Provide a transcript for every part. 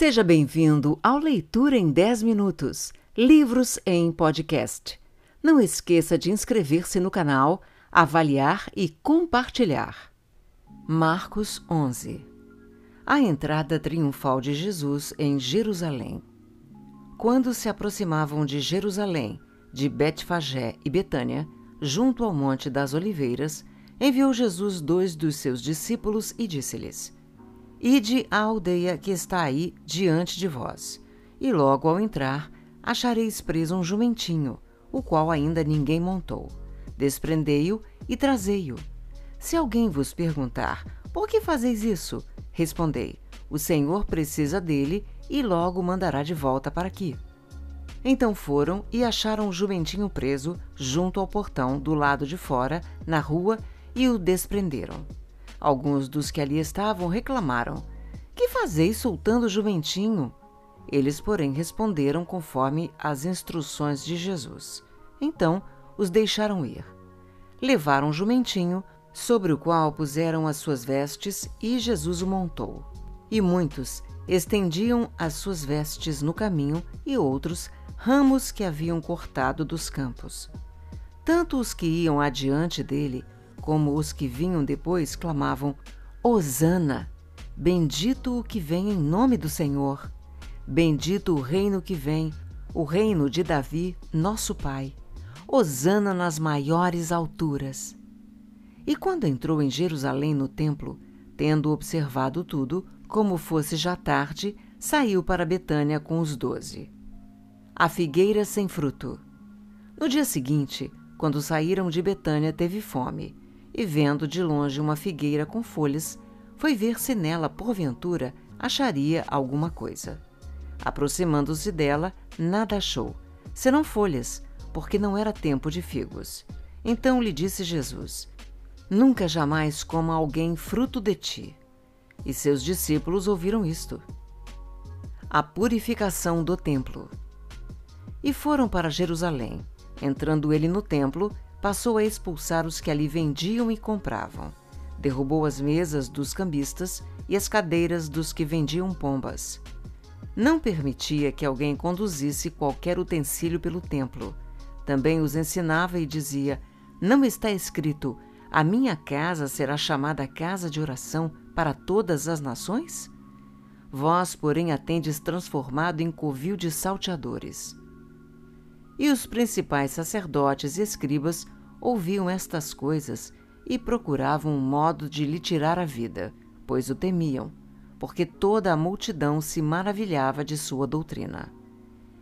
Seja bem-vindo ao Leitura em 10 Minutos Livros em Podcast. Não esqueça de inscrever-se no canal, avaliar e compartilhar. Marcos 11 A entrada triunfal de Jesus em Jerusalém. Quando se aproximavam de Jerusalém, de Betfagé e Betânia, junto ao Monte das Oliveiras, enviou Jesus dois dos seus discípulos e disse-lhes: Ide à aldeia que está aí diante de vós, e logo ao entrar achareis preso um jumentinho, o qual ainda ninguém montou. Desprendei-o e trazei-o. Se alguém vos perguntar, por que fazeis isso? Respondei, o Senhor precisa dele e logo mandará de volta para aqui. Então foram e acharam o jumentinho preso junto ao portão do lado de fora, na rua, e o desprenderam. Alguns dos que ali estavam reclamaram: Que fazeis soltando o jumentinho? Eles, porém, responderam conforme as instruções de Jesus. Então os deixaram ir. Levaram o jumentinho, sobre o qual puseram as suas vestes, e Jesus o montou. E muitos estendiam as suas vestes no caminho, e outros ramos que haviam cortado dos campos. Tanto os que iam adiante dele como os que vinham depois clamavam: Hosana! Bendito o que vem em nome do Senhor! Bendito o reino que vem, o reino de Davi, nosso pai! Hosana nas maiores alturas! E quando entrou em Jerusalém no templo, tendo observado tudo, como fosse já tarde, saiu para Betânia com os doze. A figueira sem fruto. No dia seguinte, quando saíram de Betânia, teve fome e, vendo de longe uma figueira com folhas, foi ver se nela, porventura, acharia alguma coisa. Aproximando-se dela, nada achou, senão folhas, porque não era tempo de figos. Então lhe disse Jesus: Nunca jamais coma alguém fruto de ti. E seus discípulos ouviram isto. A purificação do templo. E foram para Jerusalém. Entrando ele no templo, passou a expulsar os que ali vendiam e compravam. Derrubou as mesas dos cambistas e as cadeiras dos que vendiam pombas. Não permitia que alguém conduzisse qualquer utensílio pelo templo. Também os ensinava e dizia: Não está escrito: A minha casa será chamada casa de oração para todas as nações? Vós, porém, a tendes transformado em covil de salteadores. E os principais sacerdotes e escribas ouviam estas coisas e procuravam um modo de lhe tirar a vida, pois o temiam, porque toda a multidão se maravilhava de sua doutrina.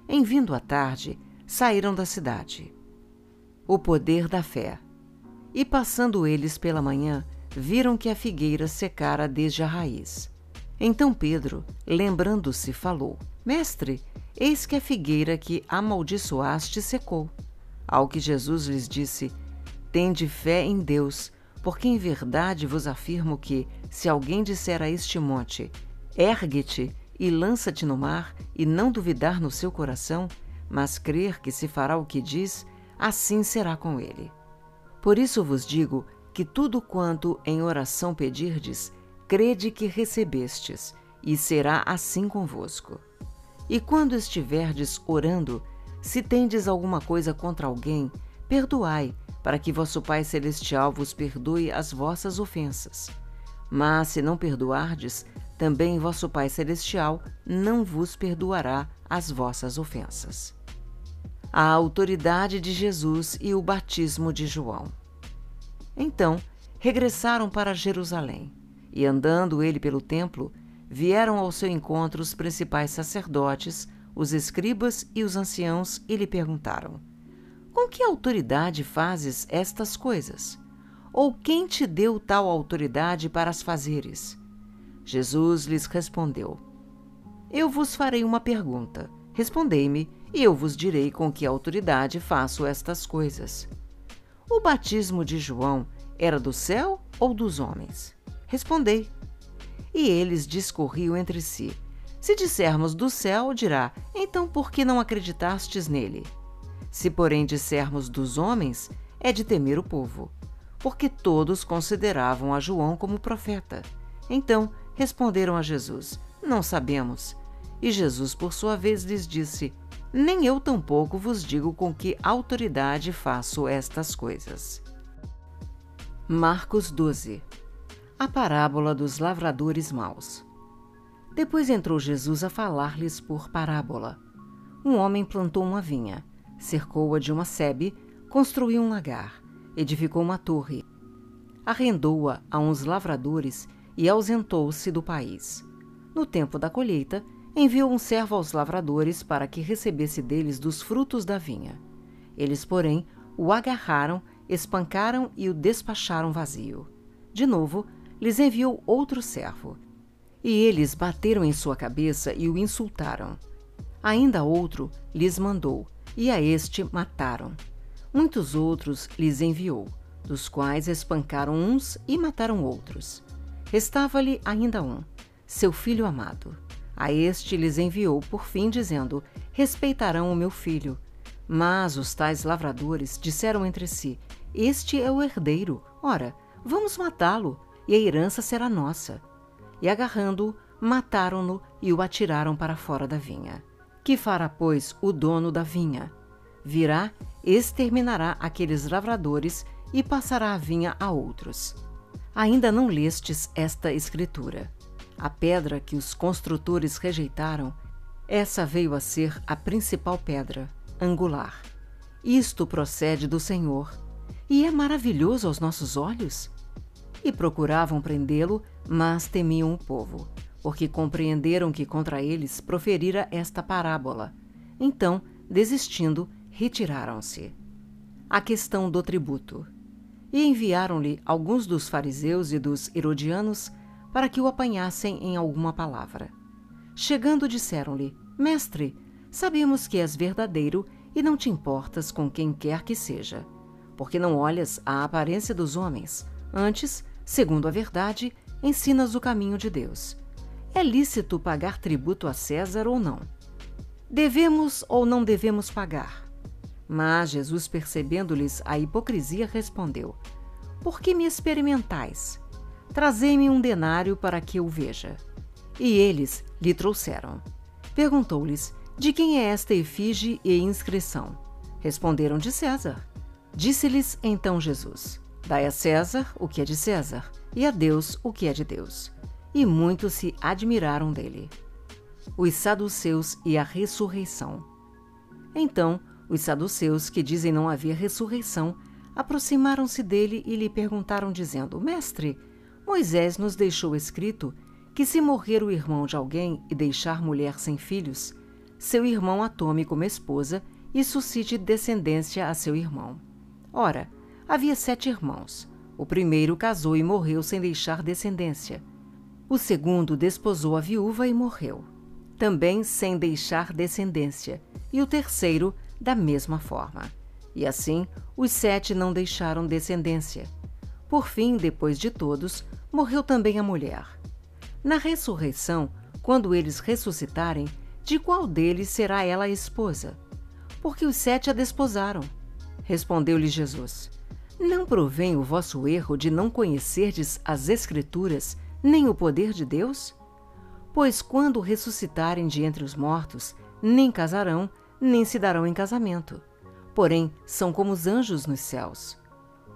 Em vindo a tarde, saíram da cidade. O poder da fé. E passando eles pela manhã, viram que a figueira secara desde a raiz. Então Pedro, lembrando-se, falou: Mestre, Eis que a figueira que amaldiçoaste secou. Ao que Jesus lhes disse: Tende fé em Deus, porque em verdade vos afirmo que, se alguém disser a este monte: Ergue-te e lança-te no mar, e não duvidar no seu coração, mas crer que se fará o que diz, assim será com ele. Por isso vos digo que tudo quanto em oração pedirdes, crede que recebestes, e será assim convosco. E quando estiverdes orando, se tendes alguma coisa contra alguém, perdoai, para que vosso Pai Celestial vos perdoe as vossas ofensas. Mas se não perdoardes, também vosso Pai Celestial não vos perdoará as vossas ofensas. A autoridade de Jesus e o batismo de João. Então regressaram para Jerusalém, e andando ele pelo templo, vieram ao seu encontro os principais sacerdotes, os escribas e os anciãos e lhe perguntaram: Com que autoridade fazes estas coisas? Ou quem te deu tal autoridade para as fazeres? Jesus lhes respondeu: Eu vos farei uma pergunta. Respondei-me, e eu vos direi com que autoridade faço estas coisas. O batismo de João era do céu ou dos homens? Respondei. E eles discorriam entre si. Se dissermos do céu, dirá: Então por que não acreditastes nele? Se, porém, dissermos dos homens, é de temer o povo, porque todos consideravam a João como profeta. Então responderam a Jesus: Não sabemos. E Jesus, por sua vez, lhes disse: Nem eu tampouco vos digo com que autoridade faço estas coisas. Marcos 12 A parábola dos lavradores maus. Depois entrou Jesus a falar-lhes por parábola. Um homem plantou uma vinha, cercou-a de uma sebe, construiu um lagar, edificou uma torre, arrendou-a a uns lavradores e ausentou-se do país. No tempo da colheita, enviou um servo aos lavradores para que recebesse deles dos frutos da vinha. Eles, porém, o agarraram, espancaram e o despacharam vazio. De novo, lhes enviou outro servo. E eles bateram em sua cabeça e o insultaram. Ainda outro lhes mandou, e a este mataram. Muitos outros lhes enviou, dos quais espancaram uns e mataram outros. Restava-lhe ainda um, seu filho amado. A este lhes enviou por fim, dizendo: Respeitarão o meu filho. Mas os tais lavradores disseram entre si: Este é o herdeiro. Ora, vamos matá-lo, e a herança será nossa. E agarrando-o, mataram-no e o atiraram para fora da vinha. Que fará, pois, o dono da vinha? Virá, exterminará aqueles lavradores e passará a vinha a outros. Ainda não lestes esta escritura. A pedra que os construtores rejeitaram, essa veio a ser a principal pedra, angular. Isto procede do Senhor, e é maravilhoso aos nossos olhos. E procuravam prendê-lo, mas temiam o povo, porque compreenderam que contra eles proferira esta parábola. Então, desistindo, retiraram-se. A questão do tributo. E enviaram-lhe alguns dos fariseus e dos herodianos para que o apanhassem em alguma palavra. Chegando, disseram-lhe: Mestre, sabemos que és verdadeiro e não te importas com quem quer que seja, porque não olhas a aparência dos homens, antes, segundo a verdade, ensinas o caminho de Deus. É lícito pagar tributo a César ou não? Devemos ou não devemos pagar? Mas Jesus, percebendo-lhes a hipocrisia, respondeu: Por que me experimentais? Trazei-me um denário para que eu veja. E eles lhe trouxeram. Perguntou-lhes: De quem é esta efígie e inscrição? Responderam de César. Disse-lhes então Jesus: Dai a César o que é de César, e a Deus o que é de Deus. E muitos se admiraram dele. Os saduceus e a ressurreição. Então, os saduceus, que dizem não haver ressurreição, aproximaram-se dele e lhe perguntaram, dizendo: Mestre, Moisés nos deixou escrito que, se morrer o irmão de alguém e deixar mulher sem filhos, seu irmão a tome como esposa e suscite descendência a seu irmão. Ora, havia sete irmãos. O primeiro casou e morreu sem deixar descendência. O segundo desposou a viúva e morreu, também sem deixar descendência. E o terceiro, da mesma forma. E assim, os sete não deixaram descendência. Por fim, depois de todos, morreu também a mulher. Na ressurreição, quando eles ressuscitarem, de qual deles será ela a esposa? Porque os sete a desposaram. Respondeu-lhe Jesus: Não provém o vosso erro de não conhecerdes as Escrituras, nem o poder de Deus? Pois quando ressuscitarem de entre os mortos, nem casarão, nem se darão em casamento. Porém, são como os anjos nos céus.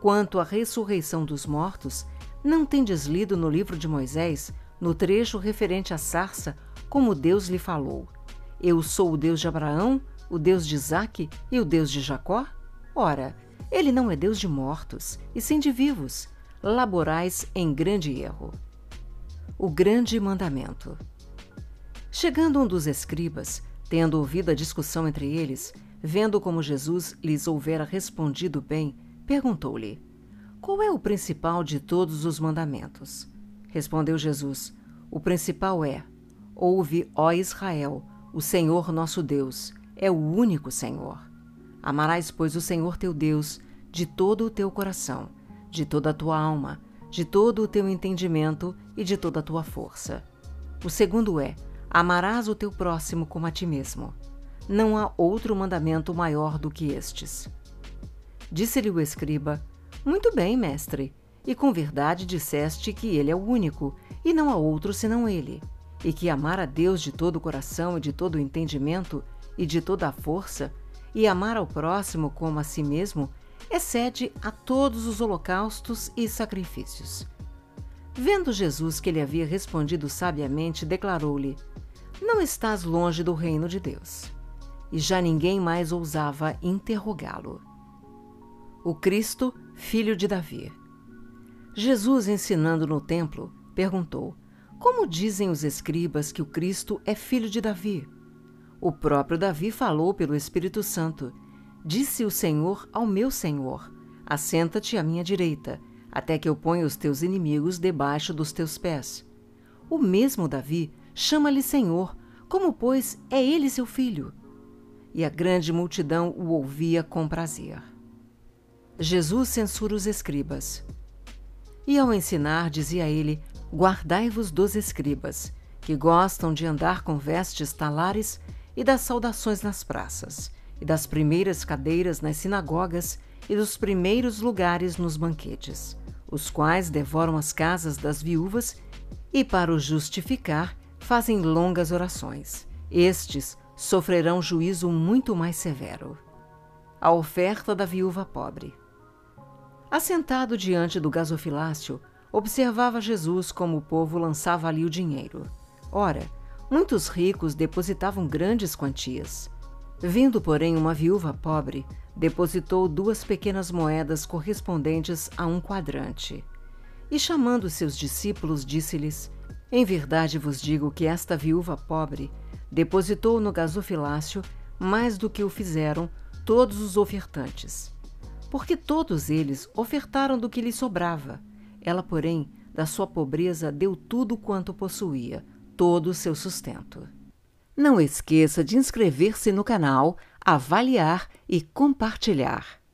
Quanto à ressurreição dos mortos, não tendes lido no livro de Moisés, no trecho referente à sarça, como Deus lhe falou: Eu sou o Deus de Abraão, o Deus de Isaque e o Deus de Jacó? Ora, ele não é Deus de mortos, e sim de vivos. Laborais em grande erro. O grande mandamento. Chegando um dos escribas, tendo ouvido a discussão entre eles, vendo como Jesus lhes houvera respondido bem, perguntou-lhe: qual é o principal de todos os mandamentos? Respondeu Jesus: O principal é: Ouve, ó Israel, o Senhor nosso Deus é o único Senhor. Amarás, pois, o Senhor teu Deus de todo o teu coração, de toda a tua alma, de todo o teu entendimento e de toda a tua força. O segundo é: Amarás o teu próximo como a ti mesmo. Não há outro mandamento maior do que estes. Disse-lhe o escriba: muito bem, mestre. E com verdade disseste que ele é o único, e não há outro senão ele. e que amar a Deus de todo o coração e de todo o entendimento e de toda a força, e amar ao próximo como a si mesmo, excede a todos os holocaustos e sacrifícios. Vendo Jesus que ele havia respondido sabiamente, declarou-lhe: Não estás longe do reino de Deus. E já ninguém mais ousava interrogá-lo. O Cristo, filho de Davi. Jesus, ensinando no templo, perguntou: Como dizem os escribas que o Cristo é filho de Davi? O próprio Davi falou pelo Espírito Santo: Disse o Senhor ao meu Senhor: Assenta-te à minha direita até que eu ponha os teus inimigos debaixo dos teus pés. O mesmo Davi chama-lhe Senhor, como, pois, é ele seu filho. E a grande multidão o ouvia com prazer. Jesus censura os escribas. E ao ensinar, dizia ele: Guardai-vos dos escribas, que gostam de andar com vestes talares e das saudações nas praças, e das primeiras cadeiras nas sinagogas e dos primeiros lugares nos banquetes os quais devoram as casas das viúvas e, para os justificar, fazem longas orações. Estes sofrerão juízo muito mais severo. A oferta da viúva pobre. Assentado diante do gasofilácio, observava Jesus como o povo lançava ali o dinheiro. Ora, muitos ricos depositavam grandes quantias. Vindo, porém, uma viúva pobre, depositou duas pequenas moedas correspondentes a um quadrante. E chamando seus discípulos, disse-lhes: Em verdade vos digo que esta viúva pobre depositou no gasofilácio mais do que o fizeram todos os ofertantes. Porque todos eles ofertaram do que lhe sobrava. Ela, porém, da sua pobreza deu tudo quanto possuía, todo o seu sustento. Não esqueça de inscrever-se no canal, avaliar e compartilhar.